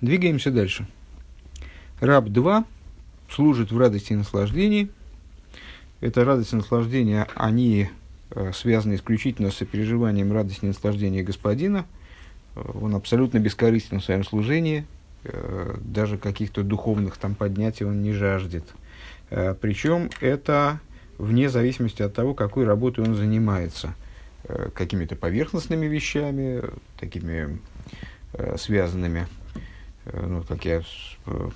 Двигаемся дальше. Раб 2 служит в радости и наслаждении. Это радость и наслаждение, они э, связаны исключительно с сопереживанием радости и наслаждения господина. Э, он абсолютно бескорыстен в своем служении, э, даже каких-то духовных там поднятий он не жаждет. Причем это вне зависимости от того, какой работой он занимается. Какими-то поверхностными вещами, такими связанными ну, как я э,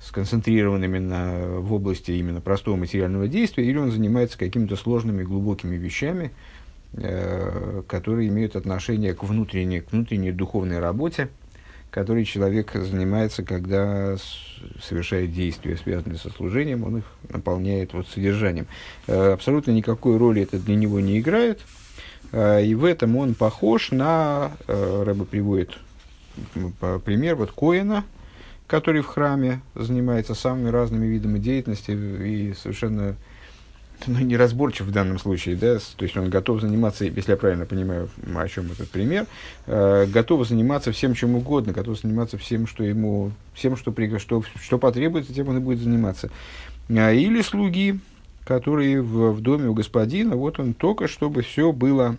сконцентрированными на, в области именно простого материального действия, или он занимается какими-то сложными, глубокими вещами, э, которые имеют отношение к внутренней, к внутренней духовной работе, которой человек занимается, когда совершает действия, связанные со служением, он их наполняет вот содержанием. Э, абсолютно никакой роли это для него не играет, э, и в этом он похож на, э, Рэба приводит пример вот Коина, который в храме занимается самыми разными видами деятельности и совершенно ну, неразборчив в данном случае, да, то есть он готов заниматься, если я правильно понимаю, о чем этот пример, э, готов заниматься всем чем угодно, готов заниматься всем, что ему, всем, что, что, что потребуется, тем он и будет заниматься. А, или слуги, которые в, в доме у господина, вот он только, чтобы все было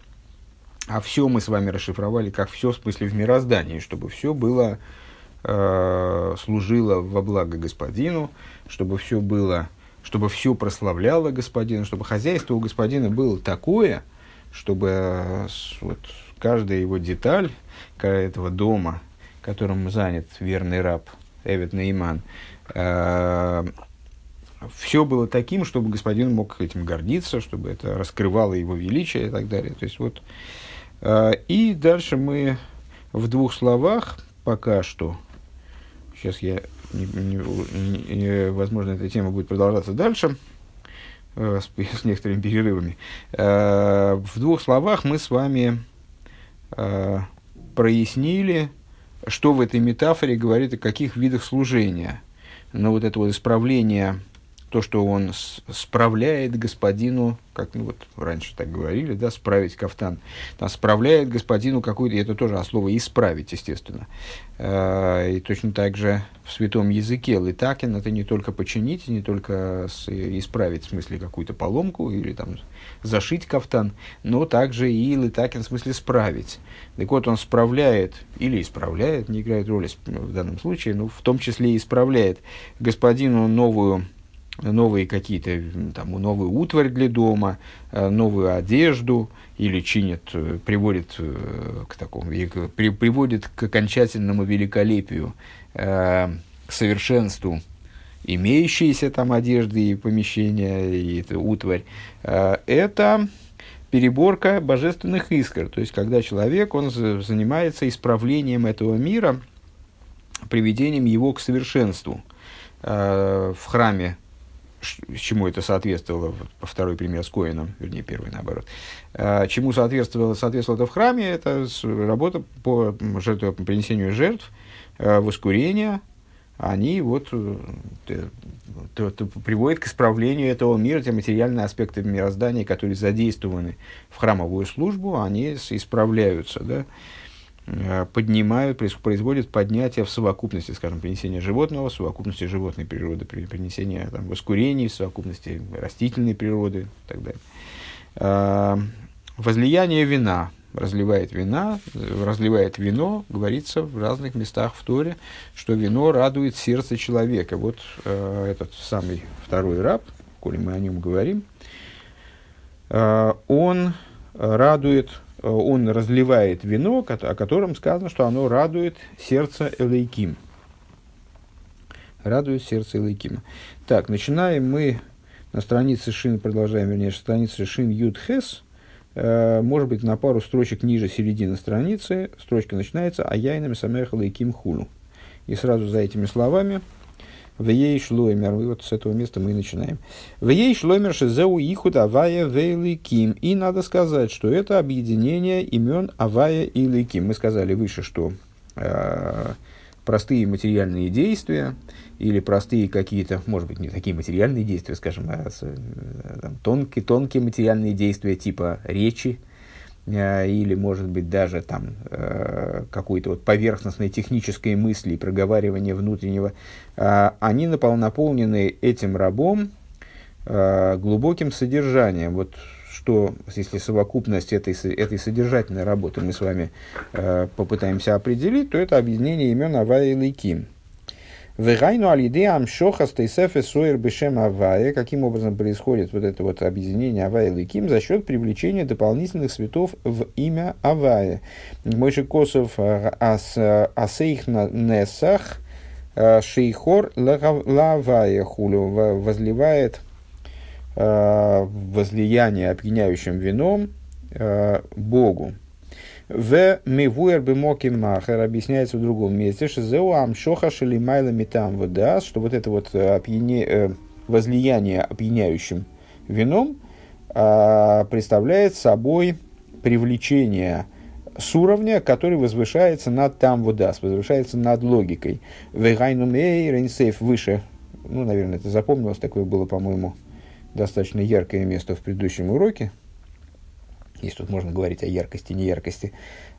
а все мы с вами расшифровали, как все, в смысле, в мироздании, чтобы все было, э, служило во благо господину, чтобы все было, чтобы все прославляло господина, чтобы хозяйство у господина было такое, чтобы э, вот, каждая его деталь этого дома, которым занят верный раб Эвид Нейман, э, все было таким, чтобы господин мог этим гордиться, чтобы это раскрывало его величие и так далее. То есть вот и дальше мы в двух словах пока что, сейчас я, не, не, не, возможно, эта тема будет продолжаться дальше, э, с, с некоторыми перерывами. Э, в двух словах мы с вами э, прояснили, что в этой метафоре говорит о каких видах служения. Но вот это вот исправление то, что он справляет господину, как ну, вот раньше так говорили, да, справить кафтан, там, справляет господину какую-то, это тоже от слова исправить, естественно. Э, и точно так же в святом языке литакин это не только починить, не только исправить, в смысле какую-то поломку или там зашить кафтан, но также и литакин в смысле справить. Так вот, он справляет или исправляет, не играет роли в данном случае, но в том числе и исправляет господину новую новые какие-то, там, новую утварь для дома, э, новую одежду, или чинят, э, приводит э, к такому, при, приводит к окончательному великолепию, к совершенству имеющиеся там одежды и помещения, и это утварь, это переборка божественных искр. То есть, когда человек, он занимается исправлением этого мира, приведением его к совершенству. В храме чему это соответствовало, второй пример с Коином, вернее, первый наоборот, а, чему соответствовало, соответствовало это в храме, это работа по жертву, по принесению жертв, а, воскурения, они вот то, то, то приводят к исправлению этого мира, те материальные аспекты мироздания, которые задействованы в храмовую службу, они исправляются, да, Э, поднимают, производят поднятие в совокупности, скажем, принесения животного, в совокупности животной природы, принесения там, воскурений, в совокупности растительной природы и так далее. А, возлияние вина, разливает вина, разливает вино, говорится в разных местах в Торе, что вино радует сердце человека. Вот э, этот самый второй раб, коли мы о нем говорим, э, он радует Э, он разливает вино, о котором сказано, что оно радует сердце Элейким. Радует сердце Элейкима. Так, начинаем мы на странице Шин, продолжаем, вернее, странице Шин Юд Хес, э, может быть, на пару строчек ниже середины страницы, строчка начинается «Аяйнам самех Элейким хулу». И сразу за этими словами – в ей шлоймер, и вот с этого места мы и начинаем. В ей шлоймер шизеу ихуд авая вейликим. И надо сказать, что это объединение имен авая и ликим. Мы сказали выше, что э, простые материальные действия или простые какие-то, может быть, не такие материальные действия, скажем, а э, там, тонкие, тонкие материальные действия типа речи, или, может быть, даже там э, какой-то вот поверхностной технической мысли и проговаривания внутреннего, э, они наполнены этим рабом глубоким содержанием. Вот что, если совокупность этой, этой содержательной работы мы с вами попытаемся определить, то это объединение имен Авая и Лейким – Вегайну алиде амшоха стейсефе суэр бешем авая. Каким образом происходит вот это вот объединение авая и ликим? За счет привлечения дополнительных цветов в имя авая. Мойши Косов э, э, асейх несах э, шейхор лавая хулю возливает возлияние опьяняющим вином Богу. В мивуэр бы махер объясняется в другом месте, что зеу амшоха шелимайла метам вода, что вот это вот э, опьяне, э, возлияние опьяняющим вином а, представляет собой привлечение с уровня, который возвышается над там водас, возвышается над логикой. Вегайнумей рейнсейф выше. Ну, наверное, это запомнилось, такое было, по-моему, достаточно яркое место в предыдущем уроке если тут можно говорить о яркости, неяркости,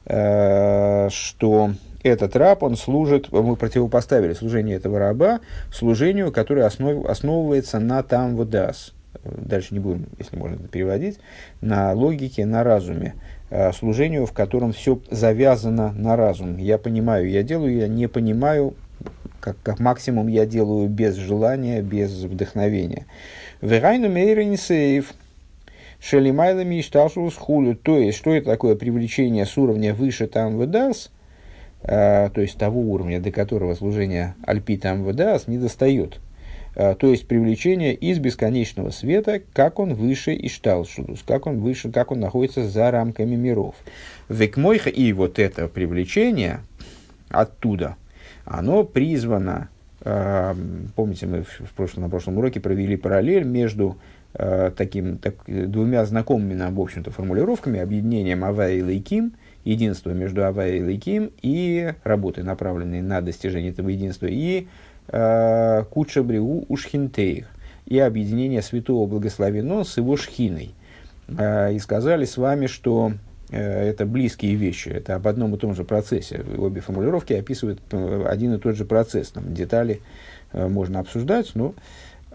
э, что этот раб, он служит, мы противопоставили служение этого раба служению, которое основ, основывается на там водас. Дальше не будем, если можно это переводить, на логике, на разуме. Э, служению, в котором все завязано на разум. Я понимаю, я делаю, я не понимаю, как, как максимум я делаю без желания, без вдохновения. Верайну мейренсейв – Шелимайлами и шталшус хулю. То есть, что это такое привлечение с уровня выше там выдас, а, то есть того уровня, до которого служение альпи там выдас, не достает. А, то есть привлечение из бесконечного света, как он выше и шталшудус, как он выше, как он находится за рамками миров. Векмойха и вот это привлечение оттуда, оно призвано, э, помните, мы в прошлом, на прошлом уроке провели параллель между таким, так, двумя знакомыми нам, в общем-то, формулировками, объединением Авая и Лейким, единство между Авая и Лейким и работы, направленные на достижение этого единства, и э, Куча Бриу Ушхинтеих, и объединение Святого Благословено с его шхиной. Э, и сказали с вами, что э, это близкие вещи, это об одном и том же процессе. Обе формулировки описывают э, один и тот же процесс. Там детали э, можно обсуждать, но...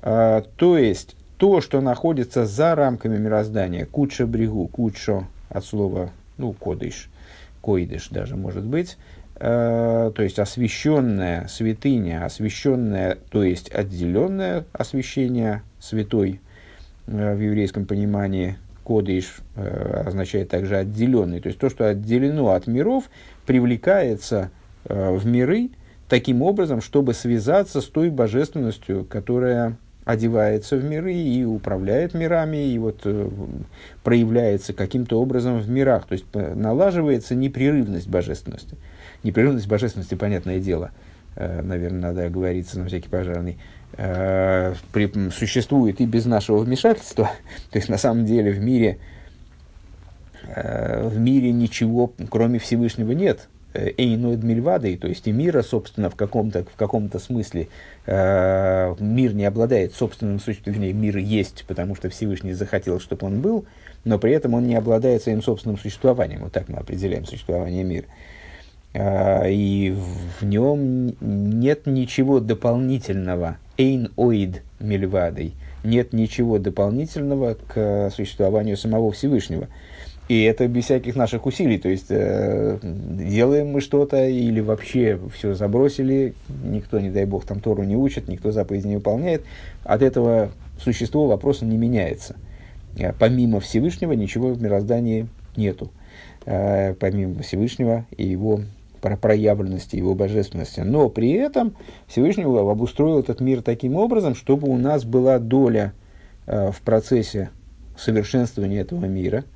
Э, то есть, то, что находится за рамками мироздания, куча брегу, кучо от слова, ну, кодыш, койдыш даже может быть, э, то есть освященная святыня, освященная, то есть отделенное освящение святой э, в еврейском понимании, кодыш э, означает также отделенный, то есть то, что отделено от миров, привлекается э, в миры таким образом, чтобы связаться с той божественностью, которая одевается в миры и управляет мирами, и вот э, проявляется каким-то образом в мирах. То есть э, налаживается непрерывность божественности. Непрерывность божественности, понятное дело, э, наверное, надо оговориться на всякий пожарный, существует и без нашего вмешательства. То есть на самом деле в мире, в мире ничего, кроме Всевышнего, нет. Эйноид Мильвадой, то есть и мира, собственно, в каком-то, в каком-то смысле э, мир не обладает собственным существованием, вернее, мир есть, потому что Всевышний захотел, чтобы он был, но при этом он не обладает своим собственным существованием. Вот так мы определяем существование мира. Э, и в нем нет ничего дополнительного. Эйн-оид Мильвадой. Нет ничего дополнительного к существованию самого Всевышнего. И это без всяких наших усилий. То есть э, делаем мы что-то или вообще все забросили, никто, не дай бог, там Тору не учит, никто заповеди не выполняет. От этого существо вопроса не меняется. Э, помимо Всевышнего ничего в мироздании нету. Э, помимо Всевышнего и его проявленности, его божественности. Но при этом Всевышний обустроил этот мир таким образом, чтобы у нас была доля э, в процессе совершенствования этого мира –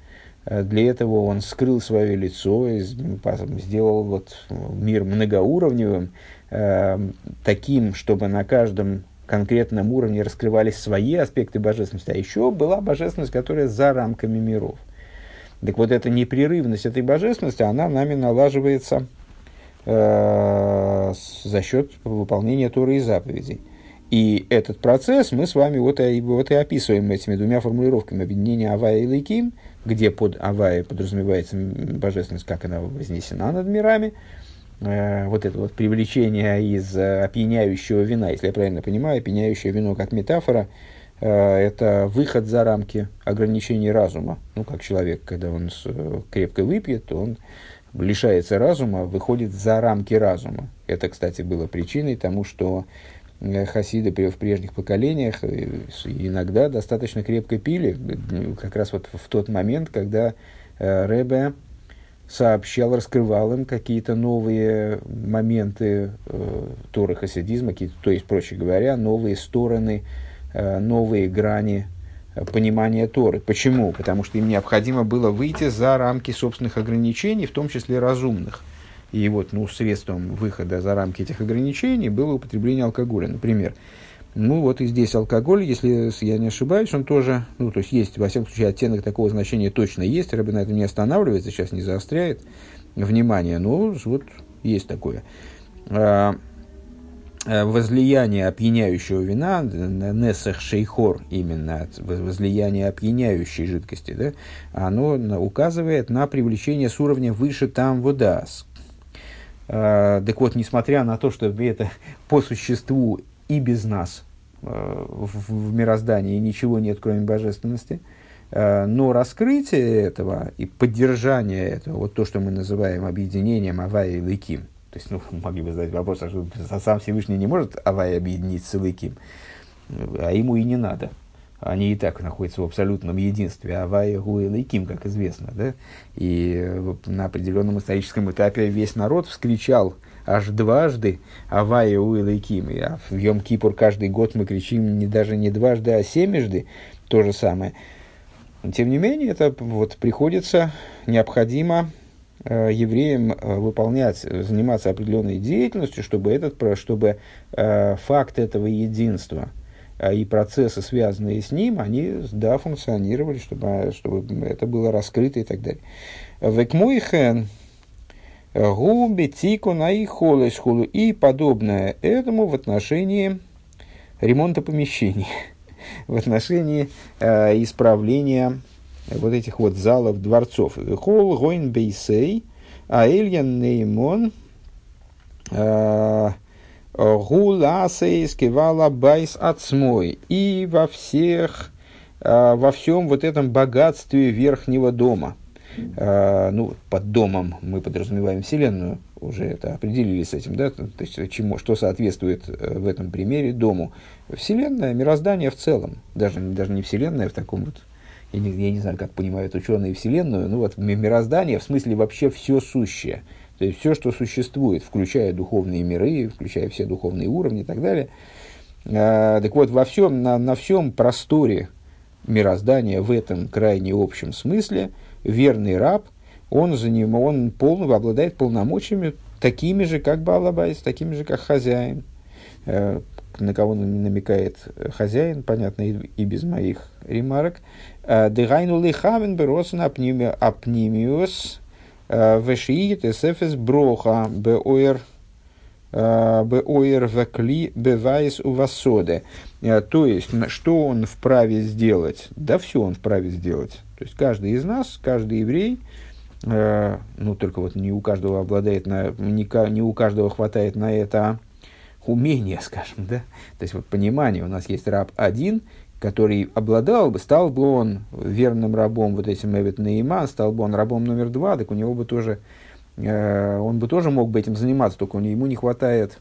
для этого он скрыл свое лицо, сделал вот мир многоуровневым, э, таким, чтобы на каждом конкретном уровне раскрывались свои аспекты божественности, а еще была божественность, которая за рамками миров. Так вот, эта непрерывность этой божественности, она нами налаживается э, за счет выполнения Торы и заповедей. И этот процесс мы с вами вот и, вот и описываем этими двумя формулировками объединения Авая и Лейким, где под Авая подразумевается божественность, как она вознесена над мирами, э, вот это вот привлечение из э, опьяняющего вина, если я правильно понимаю, опьяняющее вино как метафора, э, это выход за рамки ограничений разума. Ну, как человек, когда он крепко выпьет, то он лишается разума, выходит за рамки разума. Это, кстати, было причиной тому, что хасиды в прежних поколениях э, иногда достаточно крепко пили, э, как раз вот в тот момент, когда Рэбе сообщал, раскрывал им какие-то новые моменты Торы хасидизма, то есть, проще говоря, новые стороны, новые грани понимания Торы. Почему? Потому что им необходимо было выйти за рамки собственных ограничений, в том числе разумных – и вот, ну, средством выхода за рамки этих ограничений было употребление алкоголя. Например, ну вот и здесь алкоголь, если я не ошибаюсь, он тоже, ну то есть есть, во всяком случае, оттенок такого значения точно есть, Рэбби на этом не останавливается, сейчас не заостряет внимание, но вот есть такое. А, а возлияние опьяняющего вина, несах шейхор именно, возлияние опьяняющей жидкости, да, оно указывает на привлечение с уровня выше там водас, Э, так вот, несмотря на то, что это по существу и без нас э, в, в мироздании ничего нет, кроме божественности, э, но раскрытие этого и поддержание этого, вот то, что мы называем объединением Авая и Лыким, то есть, ну, могли бы задать вопрос, а что сам Всевышний не может Авая объединить с Лыким, а ему и не надо они и так находятся в абсолютном единстве, Авая, Гуэл и Ким, как известно. Да? И на определенном историческом этапе весь народ вскричал аж дважды Авая, Уил и Ким. И, а в Йом-Кипур каждый год мы кричим не, даже не дважды, а семежды, то же самое. Но, тем не менее, это вот приходится, необходимо э, евреям э, выполнять, заниматься определенной деятельностью, чтобы, этот, чтобы э, факт этого единства – и процессы, связанные с ним, они да, функционировали, чтобы, чтобы это было раскрыто и так далее. Векмуихен, губи, тику, наихолесхулу и подобное этому в отношении ремонта помещений, в отношении э, исправления вот этих вот залов, дворцов. Хол, гойн, бейсей, а Ильян Неймон, э, Гуласейс кивала байс отсмой. И во всех, а, во всем вот этом богатстве верхнего дома. А, ну, под домом мы подразумеваем Вселенную, уже это определились с этим, да, то есть чему, что соответствует э, в этом примере дому. Вселенная, мироздание в целом, даже, даже не Вселенная в таком вот, я не, я не знаю, как понимают ученые Вселенную, ну вот мироздание в смысле вообще все сущее – то есть все, что существует, включая духовные миры, включая все духовные уровни и так далее. А, так вот, во всем, на, на всем просторе мироздания, в этом крайне общем смысле, верный раб, он, за ним, он полно, обладает полномочиями такими же, как Балабайс, такими же, как хозяин. А, на кого намекает хозяин, понятно, и, и без моих ремарок. А, Дегайну лихавен беросен апнимиус Вешиит эсэфэс броха беоэр беоэр векли бевайс увасоде. То есть, что он вправе сделать? Да все он вправе сделать. То есть, каждый из нас, каждый еврей, ну, только вот не у каждого обладает, на, не, не у каждого хватает на это умение, скажем, да, то есть вот понимание, у нас есть раб один, который обладал бы, стал бы он верным рабом вот этим Эвет Нейман, стал бы он рабом номер два, так у него бы тоже, э, он бы тоже мог бы этим заниматься, только ему не хватает,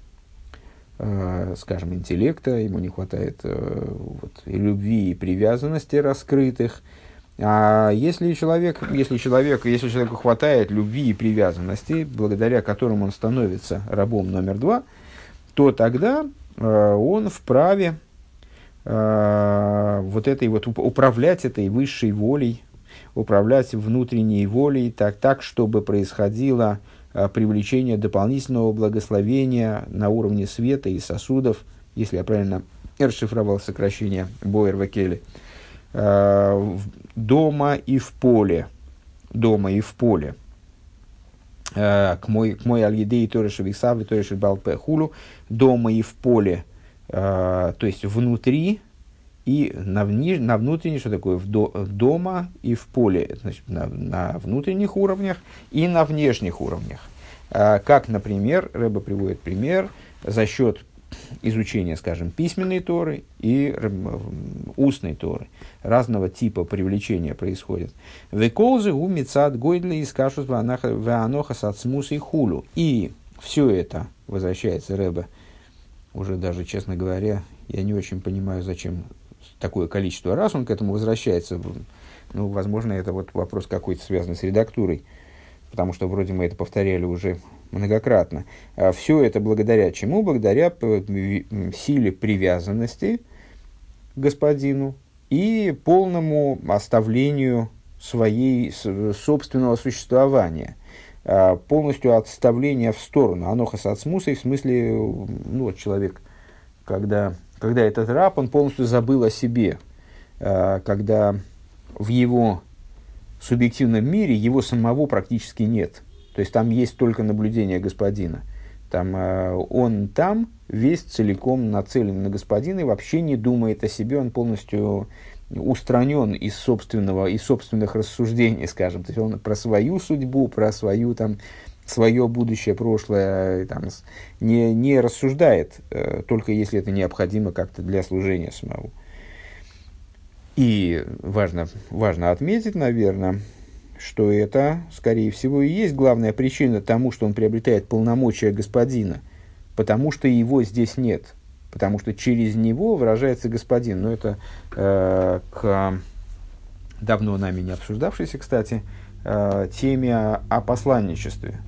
э, скажем, интеллекта, ему не хватает э, вот, и любви, и привязанности раскрытых. А если человек, если человек, если человеку хватает любви и привязанности, благодаря которым он становится рабом номер два, то тогда э, он вправе вот этой вот управлять этой высшей волей, управлять внутренней волей так, так чтобы происходило э, привлечение дополнительного благословения на уровне света и сосудов, если я правильно расшифровал сокращение Боер Вакели, э, дома и в поле, дома и в поле. К мой, к мой аль-едей тореши висавы тореши балпе хулу, дома и в поле – то есть внутри и на, вни, на внутренней, что такое, в до, дома и в поле, значит, на, на внутренних уровнях и на внешних уровнях. Как, например, Рэба приводит пример за счет изучения, скажем, письменной Торы и устной Торы. Разного типа привлечения происходит. Веколзы у мецад гойдли из кашус ваноха сацмус и хулу. И все это, возвращается Рэба, уже даже, честно говоря, я не очень понимаю, зачем такое количество раз он к этому возвращается. Ну, возможно, это вот вопрос какой-то связанный с редактурой, потому что вроде мы это повторяли уже многократно. А Все это благодаря чему? Благодаря силе привязанности к господину и полному оставлению своей собственного существования, полностью отставление в сторону. Анохас от смуса, в смысле, ну, вот человек, когда, когда этот раб, он полностью забыл о себе, а, когда в его субъективном мире его самого практически нет – то есть там есть только наблюдение господина. Там, э, он там весь целиком нацелен на господина и вообще не думает о себе, он полностью устранен из собственного, из собственных рассуждений, скажем. То есть он про свою судьбу, про свою там, свое будущее, прошлое там, не, не рассуждает, э, только если это необходимо как-то для служения самого. И важно, важно отметить, наверное, что это, скорее всего, и есть главная причина тому, что он приобретает полномочия господина, потому что его здесь нет, потому что через него выражается господин. Но это э, к давно нами не обсуждавшейся, кстати, э, теме о, о посланничестве,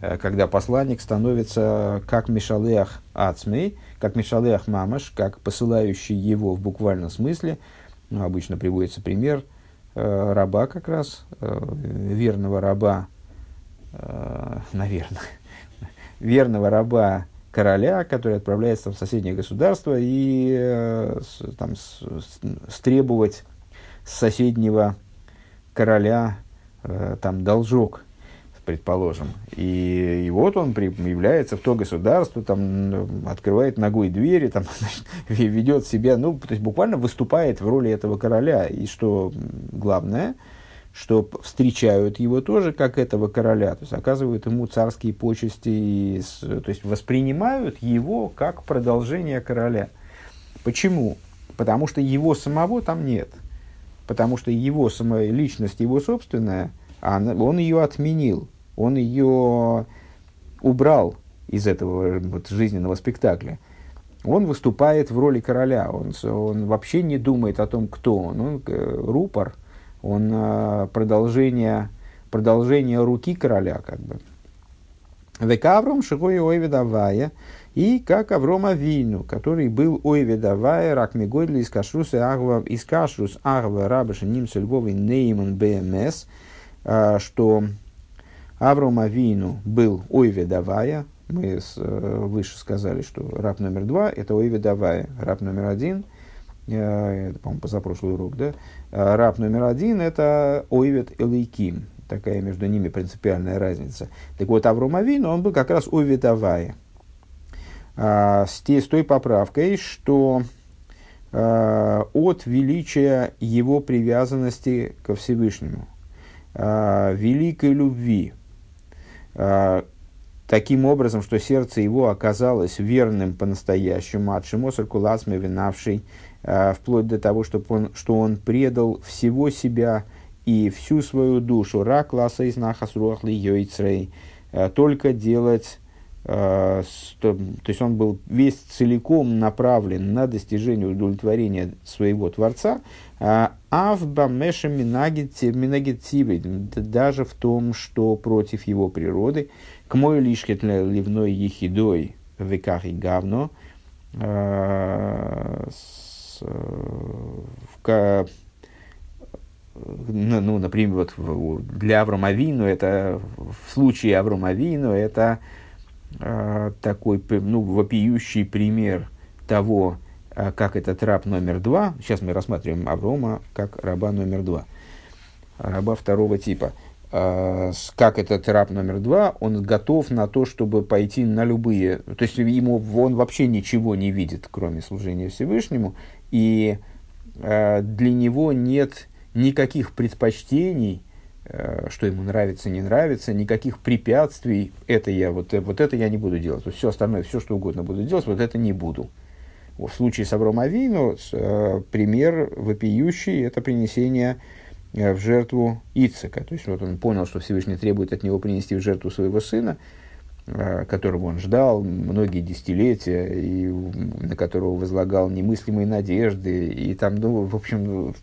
э, когда посланник становится как Мишалеах Ацмей, как Мишалеах Мамаш, как посылающий его в буквальном смысле. Ну, обычно приводится пример – Э, раба как раз, э, верного раба, э, наверное, верного раба короля, который отправляется в соседнее государство и там, стребовать с соседнего короля там должок предположим. И, и вот он при, является в то государство, там, открывает ногой двери, там, ведет себя, ну, то есть буквально выступает в роли этого короля. И что главное, что встречают его тоже как этого короля, то есть оказывают ему царские почести, и, то есть воспринимают его как продолжение короля. Почему? Потому что его самого там нет. Потому что его самая личность, его собственная, он ее отменил он ее убрал из этого вот, жизненного спектакля. Он выступает в роли короля, он, он вообще не думает о том, кто он. Он э, рупор, он э, продолжение, продолжение руки короля, как бы. Векавром шигой ойведавая, и как Авром Авину, который был ойведавая, рак мегойдли из кашрус агва, из кашрус агва рабаша нимса львовый нейман БМС, э, что Авром Авину был Ойве Давая. Мы э, выше сказали, что раб номер два – это Ойве Давая. Раб номер один это, по-моему, позапрошлый урок, да? Э, раб номер один – это Ойвет Элейким. Такая между ними принципиальная разница. Так вот, Авром Авину, он был как раз Ойве Давая. А, с, с той поправкой, что а, от величия его привязанности ко Всевышнему, а, великой любви, а, таким образом, что сердце его оказалось верным по-настоящему, от Шимосар Куласме винавший, а, вплоть до того, что он, что он предал всего себя и всю свою душу, рак класса из нахасруахли йойцрей, а, только делать то, то есть он был весь целиком направлен на достижение удовлетворения своего Творца, а в бамеше минагитиве, даже в том, что против его природы, к мой лишь ливной ехидой веках и гавно, ну, например, вот для Авромавину, это в случае Авромавину, это э, такой ну, вопиющий пример того, э, как этот раб номер два, сейчас мы рассматриваем Аврома как раба номер два, раба второго типа, э, как этот раб номер два, он готов на то, чтобы пойти на любые... То есть ему он вообще ничего не видит, кроме служения Всевышнему, и для него нет никаких предпочтений, что ему нравится, не нравится, никаких препятствий, это я, вот, вот это я не буду делать. Вот все остальное, все что угодно буду делать, вот это не буду. В случае с Авром Авину э, пример вопиющий – это принесение э, в жертву Ицека. То есть вот он понял, что Всевышний требует от него принести в жертву своего сына, э, которого он ждал многие десятилетия, и на которого возлагал немыслимые надежды. И там, ну, в общем,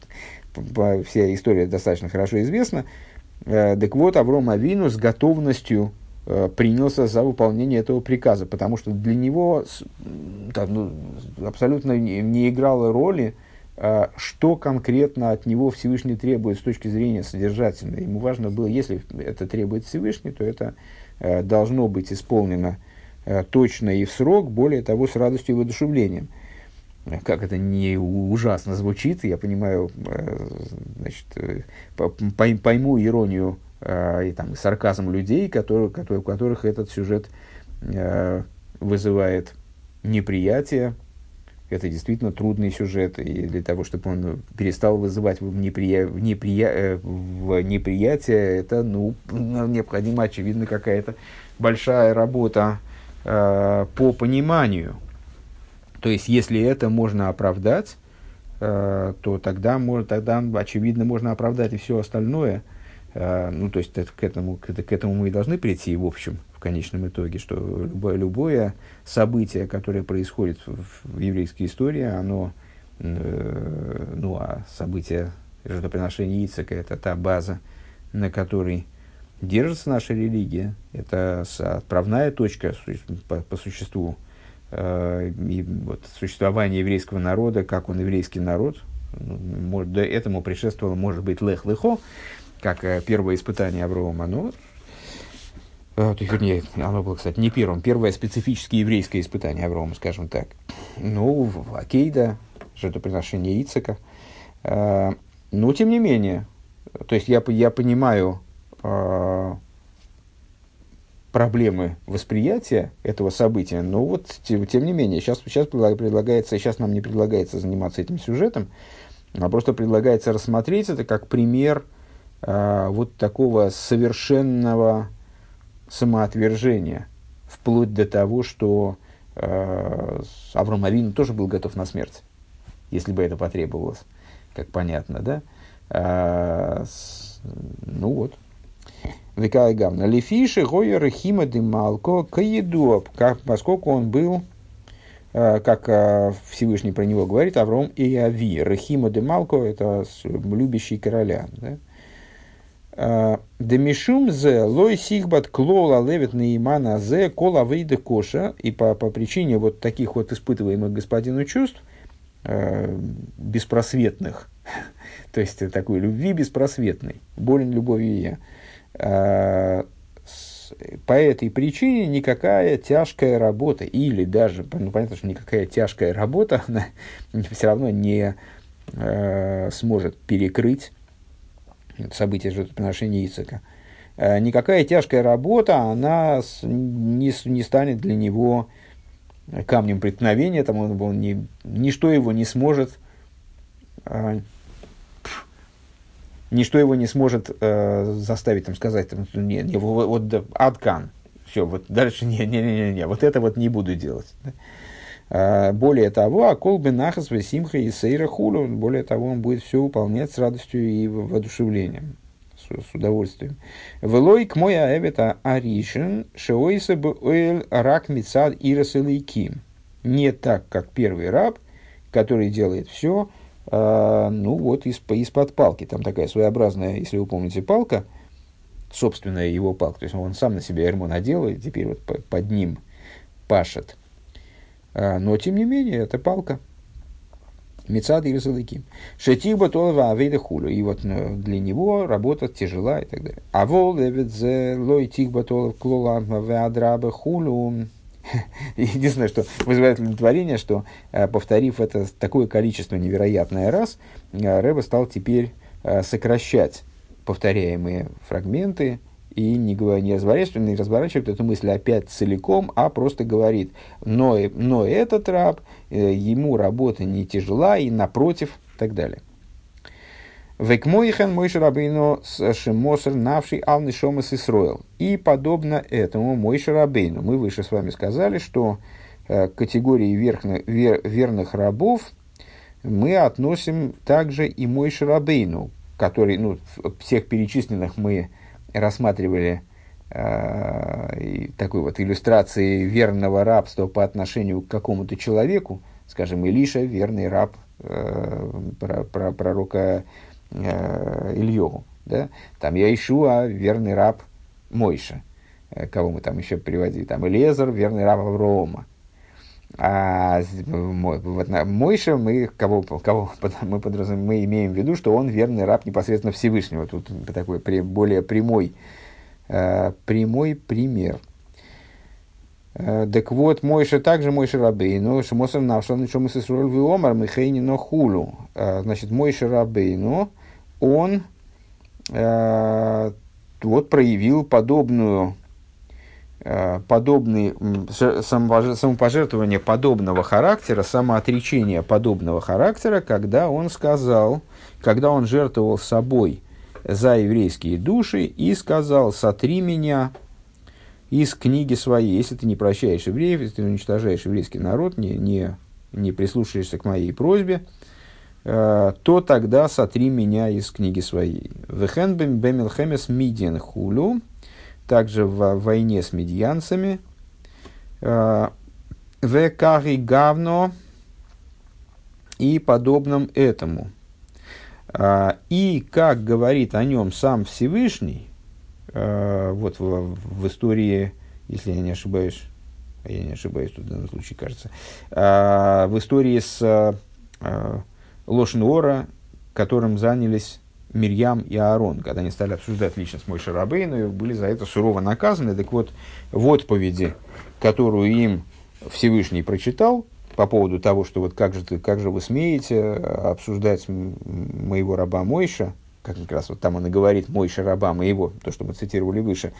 вся история достаточно хорошо известна. Так вот, Авром Авину с готовностью Э, принялся за выполнение этого приказа, потому что для него там, ну, абсолютно не, не играло роли, э, что конкретно от него Всевышний требует с точки зрения содержательной. Ему важно было, если это требует Всевышний, то это э, должно быть исполнено точно и в срок, более того, с радостью и воодушевлением. Как это не ужасно звучит, я понимаю, значит, пойму иронию э, и там, сарказм людей, которые, которые, у которых этот сюжет э, вызывает неприятие. Это действительно трудный сюжет, и для того, чтобы он перестал вызывать неприя... в, неприя... Э, в неприятие, это ну, необходима, очевидно, какая-то большая работа э, по пониманию. То есть, если это можно оправдать, э, то тогда, может, тогда, очевидно, можно оправдать и все остальное – а, ну, то есть это, к, этому, к, к этому мы и должны прийти, в общем, в конечном итоге, что любое, любое событие, которое происходит в, в еврейской истории, оно, э, ну, а событие жертвоприношения Ицека – это та база, на которой держится наша религия, это отправная точка по, по существу. э, и вот, существования еврейского народа, как он еврейский народ, ну, может, до этому предшествовало, может быть, лех-лехо, как э, первое испытание Аврома, ну, э, вернее, оно было, кстати, не первым, первое специфически еврейское испытание Аврома, скажем так. Ну, окей, да, жертвоприношение Ицека. Э, но, тем не менее, то есть я, я понимаю э, проблемы восприятия этого события, но вот, тем, тем не менее, сейчас, сейчас предлагается, сейчас нам не предлагается заниматься этим сюжетом, а просто предлагается рассмотреть это как пример – а, вот такого совершенного самоотвержения, вплоть до того, что э, Авраам Авин тоже был готов на смерть, если бы это потребовалось, как понятно, да? А, с, ну вот. Викай Гавна. Лефиши Гойер Хима Дималко Каедуап, поскольку он был, э, как э, Всевышний про него говорит, Авром и Ави. Рахима Демалко – это любящий короля. Да? Демишум зе лой сихбат клола левит наимана зе кола выйда коша. И по, по причине вот таких вот испытываемых господину чувств, э, беспросветных, то есть такой любви беспросветной, болен любовью я, э, по этой причине никакая тяжкая работа, или даже, ну понятно, что никакая тяжкая работа, она все равно не э, сможет перекрыть события жертвоприношения Ицека, э, никакая тяжкая работа, она не, не станет для него камнем преткновения, там он, он не, ничто его не сможет, э, ничто его не сможет э, заставить там, сказать, там, не, не, вот, вот аткан, все, вот дальше не, не, не, не, не, вот это вот не буду делать. Да? А, более того, а колбы нахас симха и сейра хулу, более того, он будет все выполнять с радостью и воодушевлением, с, с удовольствием. Велой к мой аэвета аришен шеойса бы оэль рак мицад ирас Не так, как первый раб, который делает все, ну вот, из, из-под палки. Там такая своеобразная, если вы помните, палка, собственная его палка. То есть он сам на себя ермо надел, и теперь вот под ним пашет – а, но, тем не менее, это палка. Мецад и Весалыким. Шетиба толва авейда хулю. И вот э, для него работа тяжела и так далее. А вол лой тихба толов клола веадраба хулю. Единственное, что вызывает удовлетворение, что, э, повторив это такое количество невероятное раз, э, Рэба стал теперь сокращать повторяемые фрагменты и не, не разворачивает, не разворачивает эту мысль опять целиком, а просто говорит, но, но этот раб, э, ему работа не тяжела и напротив, и так далее. Векмойхен мой шарабейну шемосер навший алны шомас Исроил. И подобно этому мой шарабейну. Мы выше с вами сказали, что э, к категории верхных, вер, верных рабов мы относим также и мой шарабейну, который, ну, всех перечисленных мы рассматривали э, такой вот иллюстрации верного рабства по отношению к какому-то человеку, скажем, Илиша, верный раб э, пророка э, Ильеву. Да? Там я ищу, а верный раб Мойша. Э, кого мы там еще приводили? Там Элезер, верный раб Аврома. А Мойша, мы, кого, кого мы, подразумеваем, мы имеем в виду, что он верный раб непосредственно Всевышнего. Тут такой более прямой, э, прямой пример. Э, так вот, Мойша также Мойша Рабейну, Шамосов Навшан, Шамос Исруэль Виомар, Михейни Нохулу. Э, значит, Мойша Рабейну, он э, вот проявил подобную подобный самопожертвование подобного характера, самоотречение подобного характера, когда он сказал, когда он жертвовал собой за еврейские души и сказал, сотри меня из книги своей. Если ты не прощаешь евреев, если ты уничтожаешь еврейский народ, не, не, не прислушаешься к моей просьбе, э, то тогда сотри меня из книги своей. Вехенбем бемилхемес мидиан хулю, также в войне с медианцами. Э, Векари гавно и подобном этому. Э, и как говорит о нем сам Всевышний, вот в, в истории, если я не ошибаюсь, а я не ошибаюсь тут в данном случае, кажется, э, в истории с э, Лошнуора, которым занялись Мирьям и Аарон, когда они стали обсуждать личность Мой Шарабейну, и были за это сурово наказаны. Так вот, в отповеди, которую им Всевышний прочитал, по поводу того, что вот как же, ты, как же вы смеете обсуждать моего раба Мойша, как как раз вот там он и говорит «мой шарабам» и его, то, что мы цитировали выше,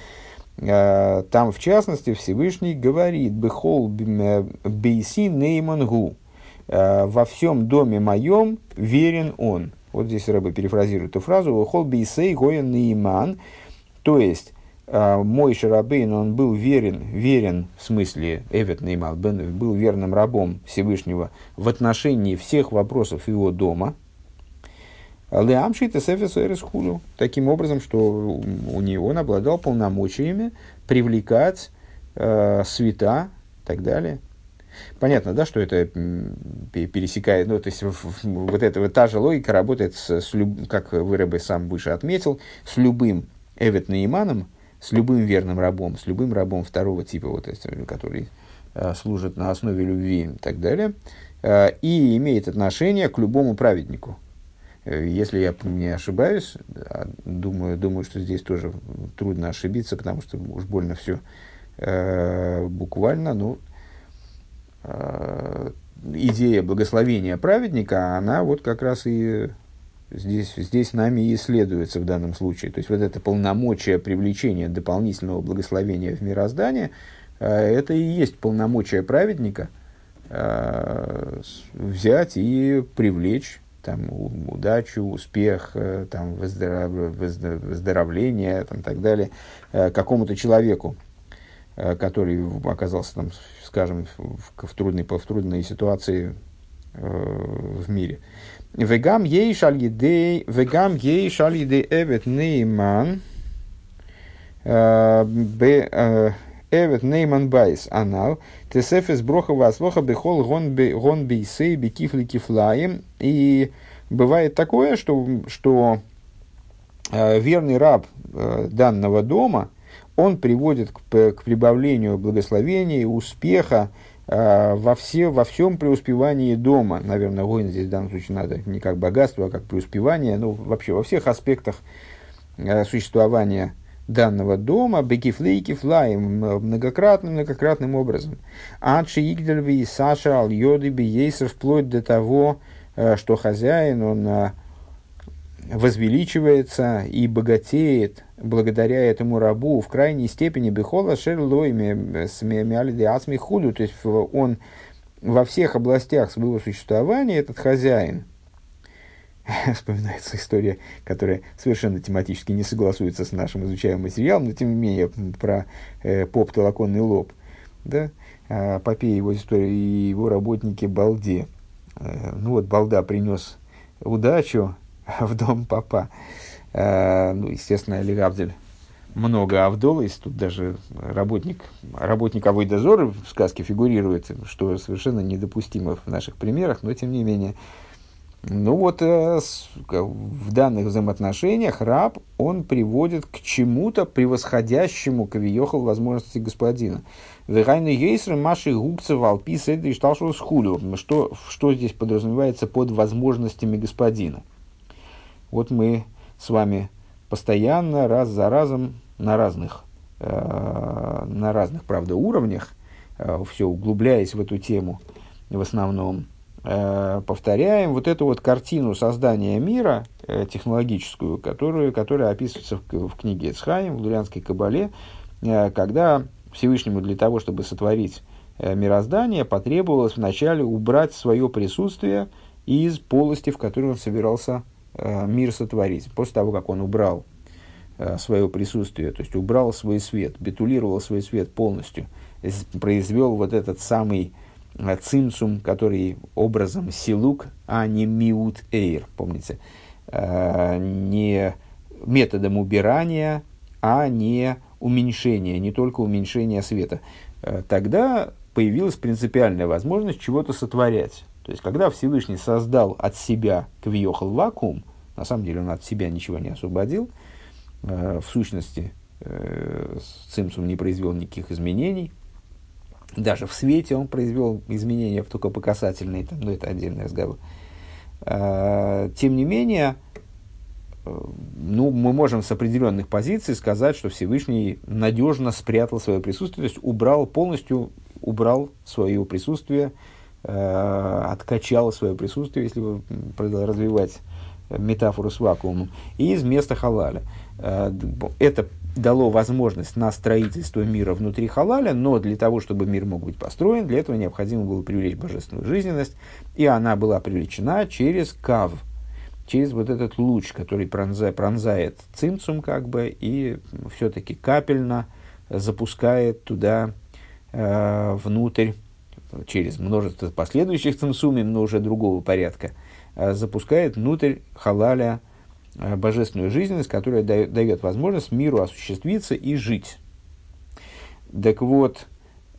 а, там, в частности, Всевышний говорит «Бехол бейси неймангу» «Во всем доме моем верен он». Вот здесь Рэба перефразирует эту фразу. «Бехол бейсей гоен нейман», то есть а, мой Шарабейн, он был верен, верен в смысле Эвет Неймал, был верным рабом Всевышнего в отношении всех вопросов его дома – Леамшит и Сефис Худу. Таким образом, что у него он обладал полномочиями привлекать э, света и так далее. Понятно, да, что это пересекает, ну, то есть вот эта вот та же логика работает, с, с люб, как Вырабы сам выше отметил, с любым Эвет Наиманом, с любым верным рабом, с любым рабом второго типа, вот, который э, служит на основе любви и так далее, э, и имеет отношение к любому праведнику. Э, если я не ошибаюсь, а, думаю, думаю, что здесь тоже трудно ошибиться, потому что уж больно все э, буквально, ну, э, идея благословения праведника, она вот как раз и здесь, здесь нами и исследуется в данном случае. То есть вот это полномочие привлечения дополнительного благословения в мироздание, э, это и есть полномочия праведника э, взять и привлечь там, удачу, успех, э, там, выздоров... выздоровление там, и так далее э, какому-то человеку, э, который оказался, там, скажем, в, в, трудной, в трудной ситуации в мире. Вегам ей шальидей, вегам ей шальидей эвет нейман, Эвет Нейман Байс Анал, Тесефес Брохова Аслоха Бехол Гон Бейсей Бекифли Кифлаем. И бывает такое, что, что э, верный раб э, данного дома, он приводит к, к прибавлению благословения, успеха э, во, все, во всем преуспевании дома. Наверное, воин здесь в данном случае надо не как богатство, а как преуспевание, ну, вообще во всех аспектах э, существования данного дома, бекифлей кифлаем, многократным, многократным образом. Адши игдельви и саша ал йоды биейсер, вплоть до того, э, что хозяин, он э, возвеличивается и богатеет благодаря этому рабу в крайней степени бихола шерлойме с миалиде худу, то есть он во всех областях своего существования, этот хозяин, вспоминается история, которая совершенно тематически не согласуется с нашим изучаемым материалом, но тем не менее про э, поп толоконный лоб, да, э, Попея его истории и его работники Балде. Э, ну вот Балда принес удачу в дом папа. Э, ну, естественно, Али Габдель много Авдол, есть тут даже работник, работник Авойдозора в сказке фигурирует, что совершенно недопустимо в наших примерах, но тем не менее. Ну вот э, в данных взаимоотношениях раб, он приводит к чему-то превосходящему кавиехал возможности господина. Вегайны ейсры маши губцы валписы и шталшул схулю. Что, что здесь подразумевается под возможностями господина? Вот мы с вами постоянно, раз за разом, на разных, э, на разных, правда, уровнях, э, все углубляясь в эту тему в основном, повторяем вот эту вот картину создания мира э, технологическую, которую, которая описывается в, в книге Эцхайм, в Лурианской Кабале, э, когда Всевышнему для того, чтобы сотворить э, мироздание, потребовалось вначале убрать свое присутствие из полости, в которой он собирался Э, мир сотворить. После того, как он убрал э, свое присутствие, то есть убрал свой свет, битулировал свой свет полностью, произвел вот этот самый э, цимсум, который образом силук, а не миут эйр, помните, не методом убирания, а не уменьшения, не только уменьшения света. Тогда появилась принципиальная возможность чего-то сотворять. То есть, когда Всевышний создал от себя квиохал вакуум, на самом деле он от себя ничего не освободил, э, в сущности, э, Цимсум не произвел никаких изменений, даже в свете он произвел изменения, только по касательной, там, но это отдельный разговор. Э, тем не менее, э, ну, мы можем с определенных позиций сказать, что Всевышний надежно спрятал свое присутствие, то есть убрал полностью, убрал свое присутствие э, откачало свое присутствие, если развивать метафору с вакуумом, и из места халаля. Э, это дало возможность на строительство мира внутри халаля, но для того, чтобы мир мог быть построен, для этого необходимо было привлечь божественную жизненность, и она была привлечена через кав, через вот этот луч, который пронзает, пронзает цимцум как бы, и все-таки капельно запускает туда э, внутрь через множество последующих цимсумим, но уже другого порядка, э, запускает внутрь халаля божественную жизненность, которая дает, возможность миру осуществиться и жить. Так вот,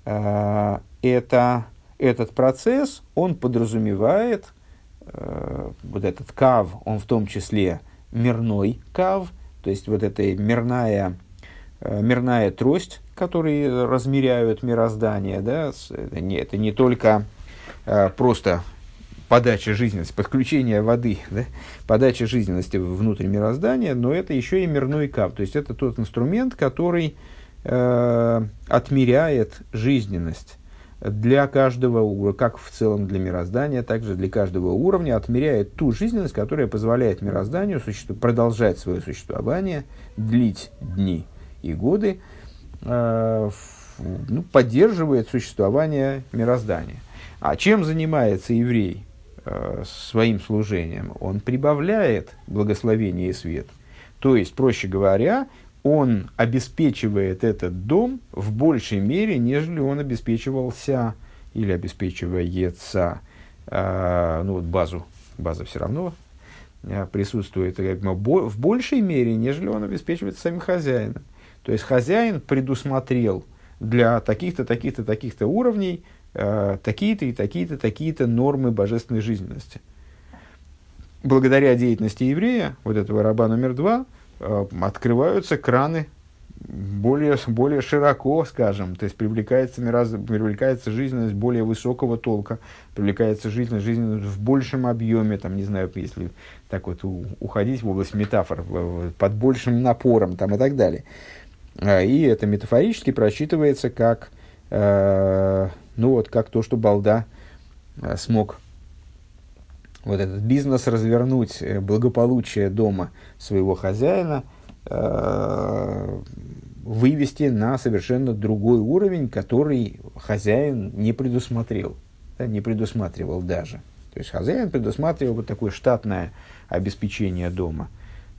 э, это, этот процесс, он подразумевает, вот этот кав, он в том числе мирной кав, то есть вот эта мирная, мирная трость, которые размеряют мироздание. Да? Это, не, это не только э, просто подача жизненности, подключение воды, да? подача жизненности внутрь мироздания, но это еще и мирной кап. То есть это тот инструмент, который э, отмеряет жизненность для каждого уровня, как в целом для мироздания, также для каждого уровня отмеряет ту жизненность, которая позволяет мирозданию суще... продолжать свое существование, длить дни и годы, э, ну, поддерживает существование мироздания. А чем занимается еврей своим служением? Он прибавляет благословение и свет. То есть, проще говоря, он обеспечивает этот дом в большей мере, нежели он обеспечивался или обеспечивается, э, ну вот базу, база все равно э, присутствует в большей мере, нежели он обеспечивает самим хозяином. То есть хозяин предусмотрел для таких-то, таких-то, таких-то уровней э, такие-то и такие-то, такие-то нормы божественной жизненности. Благодаря деятельности еврея, вот этого раба номер два, э, открываются краны более, более широко, скажем, то есть привлекается, мираз, привлекается жизненность более высокого толка, привлекается жизненность, жизненность в большем объеме, там, не знаю, если так вот у, уходить в область метафор, под большим напором там, и так далее. А, и это метафорически просчитывается как, э, ну вот, как то, что Балда э, смог вот этот бизнес развернуть, э, благополучие дома своего хозяина э, вывести на совершенно другой уровень, который хозяин не предусмотрел, да, не предусматривал даже. То есть хозяин предусматривал вот такое штатное обеспечение дома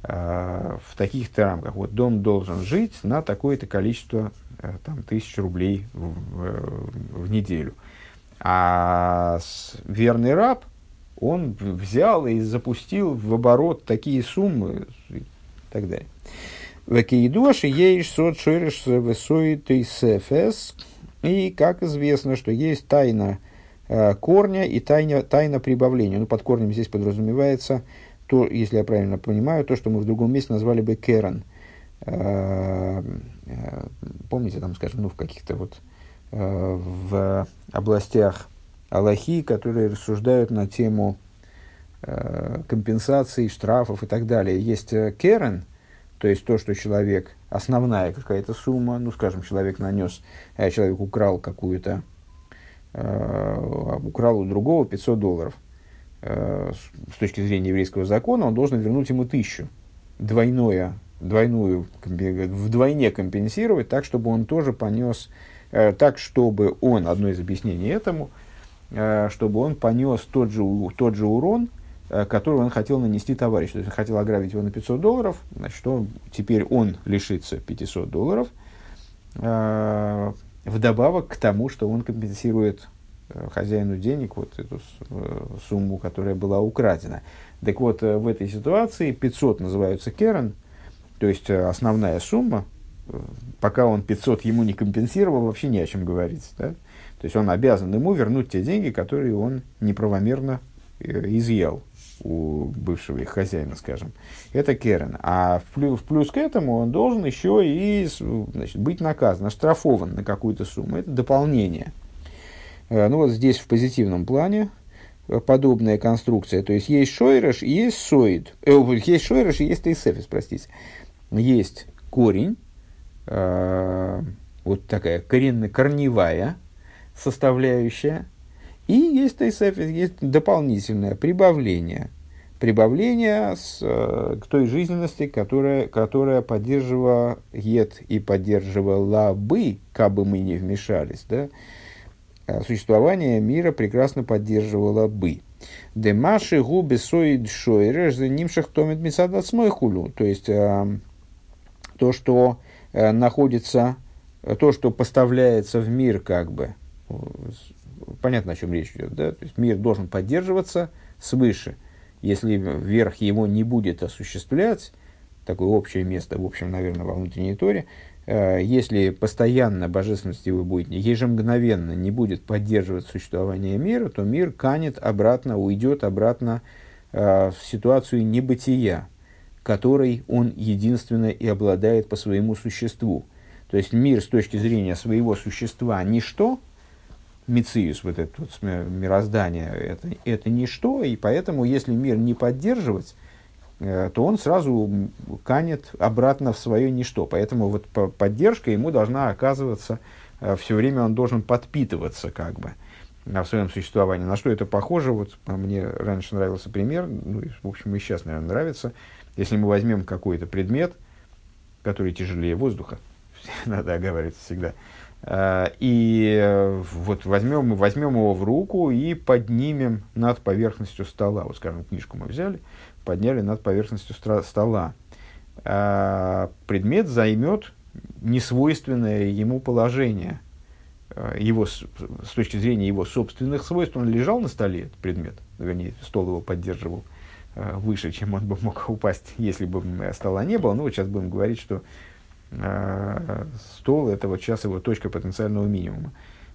в таких-то рамках. Вот дом должен жить на такое-то количество э, там, тысяч рублей в, в, в неделю. А верный раб, он взял и запустил в оборот такие суммы и так далее. Векиидуаши ейш сот шойреш весоитый сефес. И, как известно, что есть тайна э, корня и тайна, тайна прибавления. Ну, под корнем здесь подразумевается то, если я правильно понимаю, то, что мы в другом месте назвали бы керен. Э, э, помните, там, скажем, ну, в каких-то вот э, в областях Аллахи, которые рассуждают на тему компенсаций, штрафов и так далее. Есть керен, то есть то, что человек, основная какая-то сумма, ну, скажем, человек нанес, э, человек украл какую-то, украл у другого 500 долларов. Э, с точки зрения еврейского закона он должен вернуть ему тысячу. Двойное, двойную, вдвойне компенсировать, так, чтобы он тоже понес, э, так, чтобы он, одно из объяснений этому – Э, чтобы он понес тот же, тот же урон, который он хотел нанести товарищу. То есть он хотел ограбить его на 500 долларов, значит, что теперь он лишится 500 долларов, вдобавок к тому, что он компенсирует хозяину денег вот эту сумму, которая была украдена. Так вот, в этой ситуации 500 называются керен, то есть основная сумма, пока он 500 ему не компенсировал, вообще не о чем говорить. Да? То есть он обязан ему вернуть те деньги, которые он неправомерно э, изъял у бывшего их хозяина, скажем. Это Керен. А в плюс, в плюс к этому он должен еще и значит, быть наказан, оштрафован на какую-то сумму. Это дополнение. Э, ну вот здесь в позитивном плане э, подобная конструкция. То есть есть шойреш есть соид. Э, есть шойреш есть тейсефис, простите. Есть корень, э, вот такая коренная, корневая, составляющая, и есть тейсефис, есть дополнительное прибавление. Прибавление с, э, к той жизненности, которая, которая поддерживала ед и поддерживала бы, как бы мы не вмешались, да, существование мира прекрасно поддерживало бы. Демаши губы соид шойреш за нимших томит мисадат хулю. То есть, э, то, что э, находится, то, что поставляется в мир, как бы, понятно, о чем речь идет, да? То есть мир должен поддерживаться свыше. Если верх его не будет осуществлять, такое общее место, в общем, наверное, во внутренней торе, э, если постоянно божественность его будет ежемгновенно не будет поддерживать существование мира, то мир канет обратно, уйдет обратно э, в ситуацию небытия, которой он единственно и обладает по своему существу. То есть мир с точки зрения своего существа ничто, Мициус, вот это вот мироздание, это, это ничто, и поэтому, если мир не поддерживать, э, то он сразу канет обратно в свое ничто. Поэтому вот поддержка ему должна оказываться, э, все время он должен подпитываться как бы в своем существовании. На что это похоже? Вот мне раньше нравился пример, ну, в общем, и сейчас, наверное, нравится. Если мы возьмем какой-то предмет, который тяжелее воздуха, надо оговариваться всегда, Э, и э, вот возьмем, возьмем его в руку и поднимем над поверхностью стола. Вот, скажем, книжку мы взяли, подняли над поверхностью стола. Э, предмет займет несвойственное ему положение. Его, с точки зрения его собственных свойств, он лежал на столе, этот предмет, вернее, стол его поддерживал выше, чем он бы мог упасть, если бы стола не было. Ну, вот сейчас будем говорить, что Э, стол, это вот сейчас его точка потенциального минимума.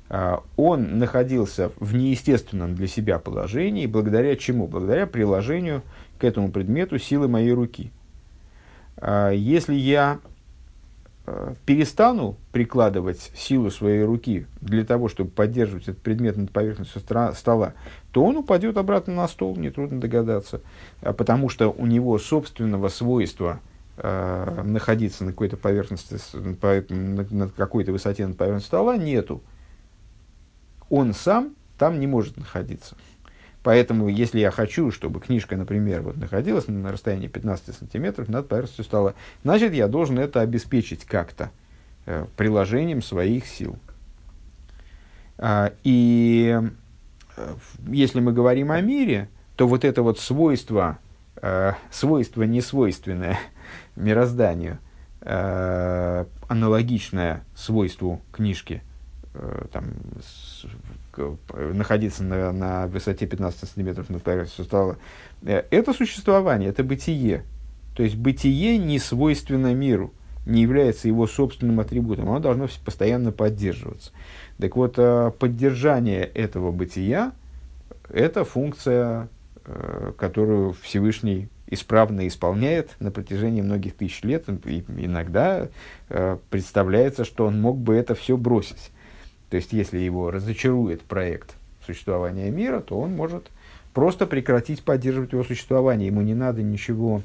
Э, он находился в неестественном для себя положении, благодаря чему? Благодаря приложению этому предмету силы моей руки. Э, если я перестану прикладывать силу своей руки для того, чтобы поддерживать этот предмет над поверхностью стола, то он упадет обратно на стол, нетрудно догадаться, потому что у него собственного свойства – э, находиться на какой-то поверхности, на какой-то высоте над поверхностью стола, нету. Он сам там не может находиться. Поэтому, если я хочу, чтобы книжка, например, вот находилась на расстоянии 15 сантиметров над поверхностью стола, значит, я должен это обеспечить как-то э, приложением своих сил. А, и э, если мы говорим о мире, то вот это вот свойство, э, свойство несвойственное мирозданию, э, аналогичное свойству книжки, э, там, находиться на, на высоте 15 сантиметров над поверхностью стола, э, это существование, это бытие. То есть бытие не свойственно миру, не является его собственным атрибутом, оно должно постоянно поддерживаться. Так вот, э, поддержание этого бытия – это функция, э, которую Всевышний исправно исполняет на протяжении многих тысяч лет. И иногда э, представляется, что он мог бы это все бросить. То есть, если его разочарует проект существования мира, то он может просто прекратить поддерживать его существование. Ему не надо ничего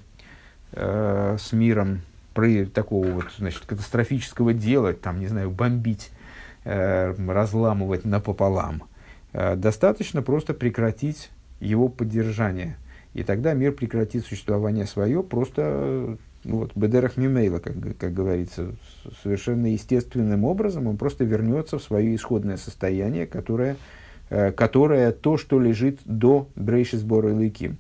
э, с миром про такого вот, значит, катастрофического делать, там, не знаю, бомбить, э, разламывать напополам. Э, достаточно просто прекратить его поддержание – и тогда мир прекратит существование свое, просто вот, бедерах мимейла, как, как говорится, совершенно естественным образом он просто вернется в свое исходное состояние, которое, э, которое то, что лежит до брейшис бора лыким,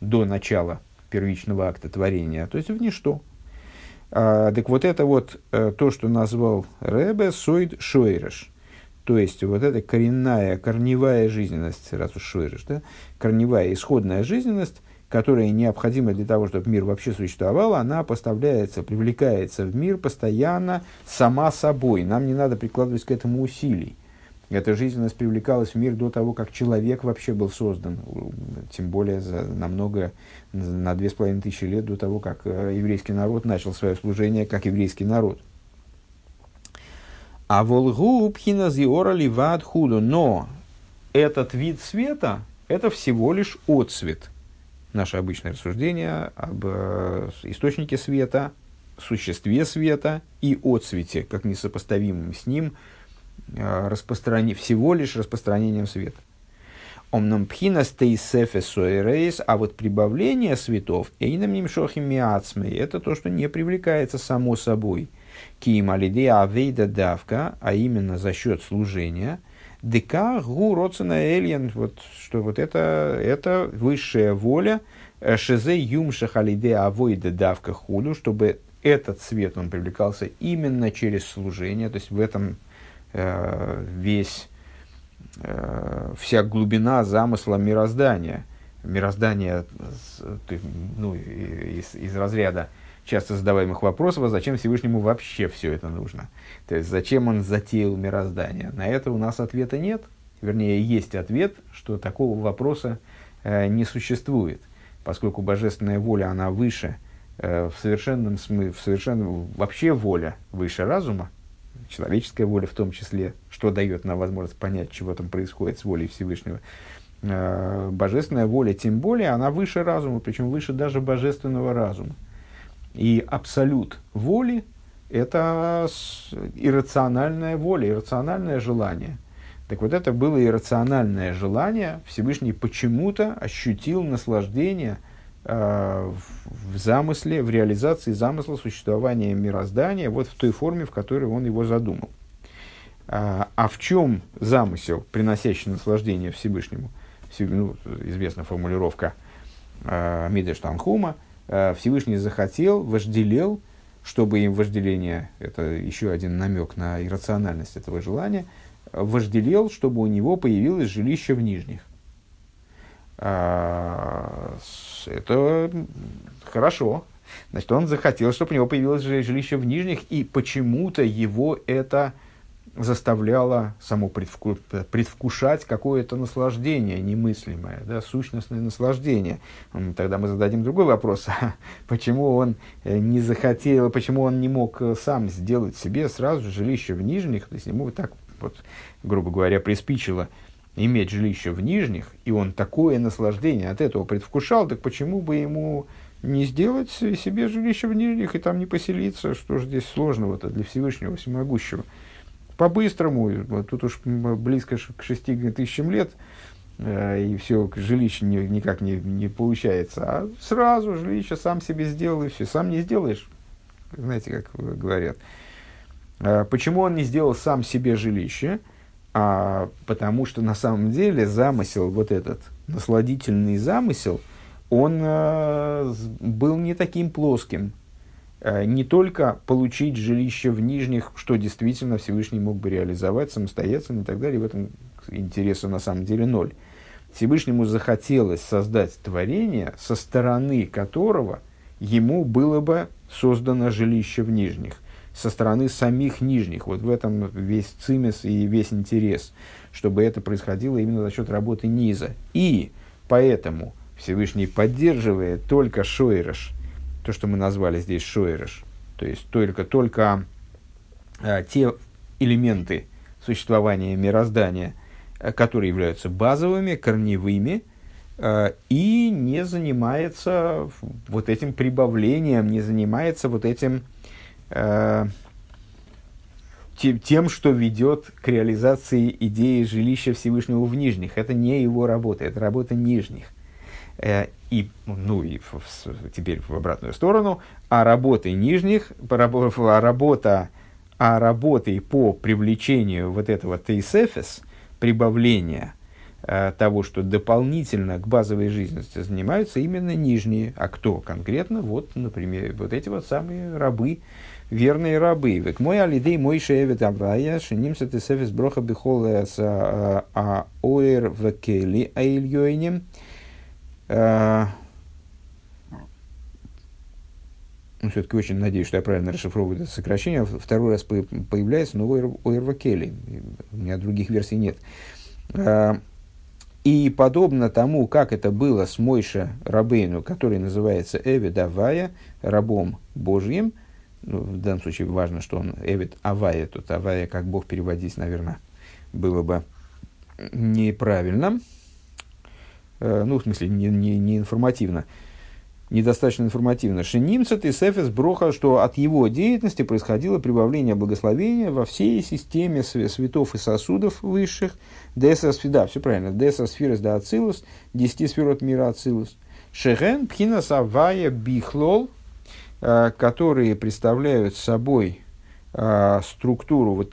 до начала первичного акта творения, то есть в ничто. А, так вот это вот э, то, что назвал Ребе Сойд Шойреш – то есть, вот эта коренная, корневая жизненность, раз уж шойриш, да, корневая исходная жизненность, которая необходима для того, чтобы мир вообще существовал, она поставляется, привлекается в мир постоянно сама собой. Нам не надо прикладывать к этому усилий. Эта жизненность привлекалась в мир до того, как человек вообще был создан, тем более за намного, на две с половиной тысячи лет до того, как э, еврейский народ начал свое служение как еврейский народ. А волгу пхина зиора ливад худу. Но этот вид света – это всего лишь отцвет. Наше обычное рассуждение об э, источнике света, существе света и отцвете, как несопоставимым с ним, э, распространи... всего лишь распространением света. Омнам пхина стейсефе рейс, а вот прибавление светов, эйнам нимшохим миацмей, это то, что не привлекается само собой – Киим алидея авейда давка, а именно за счет служения, дека гу роцена эльен, вот, что вот это, это высшая воля, э, шезе юм шахалидея авойда давка худу, чтобы этот свет, он привлекался именно через служение, то есть в этом э, весь, э, вся глубина замысла мироздания. Мироздание ну, из, из разряда часто задаваемых вопросов, а зачем Всевышнему вообще все это нужно? То есть, зачем он затеял мироздание? На это у нас ответа нет. Вернее, есть ответ, что такого вопроса э, не существует, поскольку божественная воля, она выше, э, в совершенном смысле, в совершенном, вообще воля выше разума, человеческая воля в том числе, что дает нам возможность понять, чего там происходит с волей Всевышнего. Э, божественная воля, тем более, она выше разума, причем выше даже божественного разума. И абсолют воли – это иррациональная воля, иррациональное желание. Так вот, это было иррациональное желание. Всевышний почему-то ощутил наслаждение э, в, замысле, в реализации замысла существования мироздания вот в той форме, в которой он его задумал. А, а в чем замысел, приносящий наслаждение Всевышнему? Ну, известна формулировка э, Мидеш Танхума – Э, Всевышний захотел, вожделел, чтобы им вожделение, это еще один намек на иррациональность этого желания, вожделел, чтобы у него появилось жилище в нижних. А, это хорошо. Значит, он захотел, чтобы у него появилось жилище в нижних, и почему-то его это заставляло само предвку, предвкушать какое-то наслаждение немыслимое, да, сущностное наслаждение. Тогда мы зададим другой вопрос, почему он э, не захотел, почему он не мог э, сам сделать себе сразу жилище в нижних, то есть ему так, вот, грубо говоря, приспичило иметь жилище в нижних, и он такое наслаждение от этого предвкушал, так почему бы ему не сделать себе жилище в нижних и там не поселиться, что же здесь сложного-то для Всевышнего Всемогущего? По-быстрому, тут уж близко к шести тысячам лет, э, и все, жилище никак не, не получается, а сразу жилище сам себе сделал, и все, сам не сделаешь, знаете, как говорят. Э, почему он не сделал сам себе жилище? А, потому что на самом деле замысел, вот этот насладительный замысел, он э, был не таким плоским. Э, не только получить жилище в нижних, что действительно Всевышний мог бы реализовать самостоятельно и так далее, в этом интереса на самом деле ноль. Всевышнему захотелось создать творение, со стороны которого ему было бы создано жилище в нижних, со стороны самих нижних. Вот в этом весь цимес и весь интерес, чтобы это происходило именно за счет работы низа. И поэтому Всевышний поддерживает только Шойреш, то, что мы назвали здесь Шойреш, то есть только, только а, те элементы существования мироздания, а, которые являются базовыми, корневыми, а, и не занимается вот этим прибавлением, не занимается вот этим а, тем, что ведет к реализации идеи жилища Всевышнего в нижних. Это не его работа, это работа нижних. Э, и, ну и в, теперь в обратную сторону, а работы нижних, а работа, а работой по привлечению вот этого тейсефес, прибавления э, того, что дополнительно к базовой жизненности занимаются именно нижние. А кто конкретно? Вот, например, вот эти вот самые рабы, верные рабы. Век мой алидей мой шеевет аврая, шинимся тесефес броха бихол а, а оэр векели аильёйнем. А, ну, все-таки очень надеюсь, что я правильно расшифровываю это сокращение. Второй раз появляется, но Ойрва Келли. У меня других версий нет. А, и подобно тому, как это было с Мойша Рабейну, который называется Эвид Авая, рабом Божьим, ну, в данном случае важно, что он Эвид Авая, тут Авая как Бог переводить, наверное, было бы неправильно. Э, ну, в смысле, не, не, не информативно, недостаточно информативно. Шинимцет и Сефес Броха, что от его деятельности происходило прибавление благословения во всей системе светов и сосудов высших. Десас, да, все правильно. Десас сфирос да ацилус, десяти сферот мира ацилус. Шеген пхина савая бихлол, э, которые представляют собой э, структуру, вот,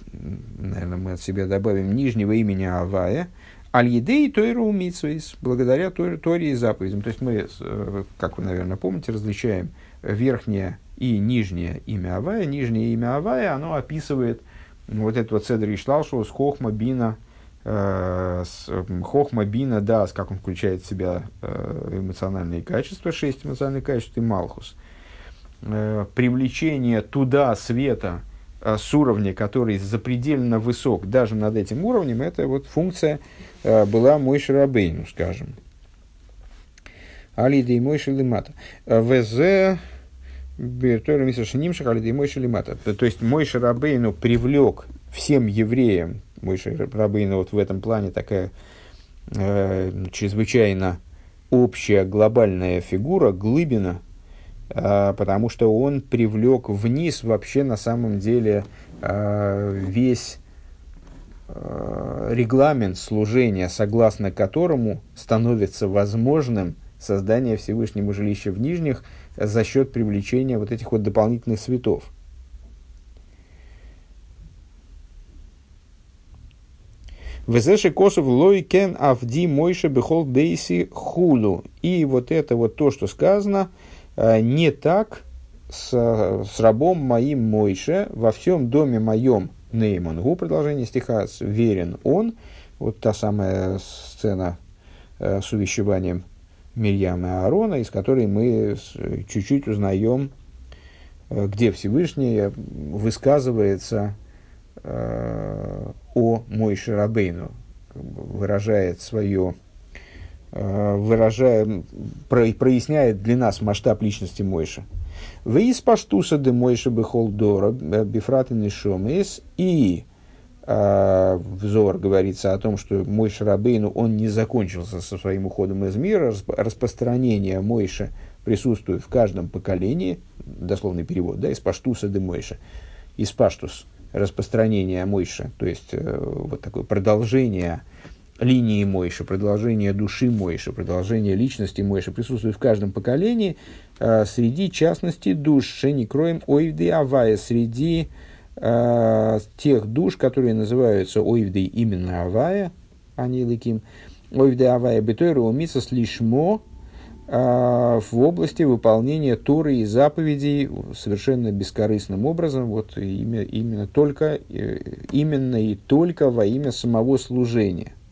наверное, мы от себя добавим нижнего имени Авая – Аль-Едей Тойру Митсвейс, благодаря Торе и заповедям. То есть мы, э, как вы, наверное, помните, различаем верхнее и нижнее имя Авая. Нижнее имя Авая, оно описывает вот этот вот Седр Ишлалшо с Хохма Бина, э, с Хохма Бина Дас, как он включает в себя э, эмоциональные качества, шесть эмоциональных качеств и Малхус. Привлечение туда света – с уровня, который запредельно высок, даже над этим уровнем, это вот функция была мой шарабейну, скажем. Алида и мой шалимата. Э, ВЗ Бертора Мисашинимших Алида и мой шалимата. То есть мой шарабейну привлек всем евреям, мой шарабейну вот в этом плане такая э, чрезвычайно общая глобальная фигура, глыбина – а, потому что он привлек вниз вообще на самом деле весь регламент служения, согласно которому становится возможным создание Всевышнего жилища в Нижних за счет привлечения вот этих вот дополнительных светов. Везеши косов лойкен авди мойше бехол дейси хулу. И вот это вот то, что сказано – Э, не так с, с рабом моим Мойше во всем доме моем Неймангу, продолжение стиха, верен он, вот та самая сцена э, с увещеванием Мирьяма и Аарона, из которой мы чуть-чуть узнаем, э, где Всевышний высказывается э, о Мойше Рабейну, выражает свое выражая, проясняет для нас масштаб личности Мойша. Вы из паштуса де Мойша бехолдора э, бифратен шомес и взор говорится о том, что Мойша Рабейну, он не закончился со своим уходом из мира, распространение Мойша присутствует в каждом поколении, дословный перевод, да, из паштуса де Мойша, из паштус, распространение Мойша, то есть э, вот такое продолжение линии Мойши, продолжение души Мойши, продолжение личности Мойши присутствует в каждом поколении, среди частности душ. Шеникроем Ойвды Авая, среди э, тех душ, которые называются Ойвды именно Авая, а не Ликим, Ойвды Авая Бетойру Умисас Лишмо, а, в области выполнения Торы и заповедей совершенно бескорыстным образом, вот имя, именно только, э, именно и только во имя самого служения –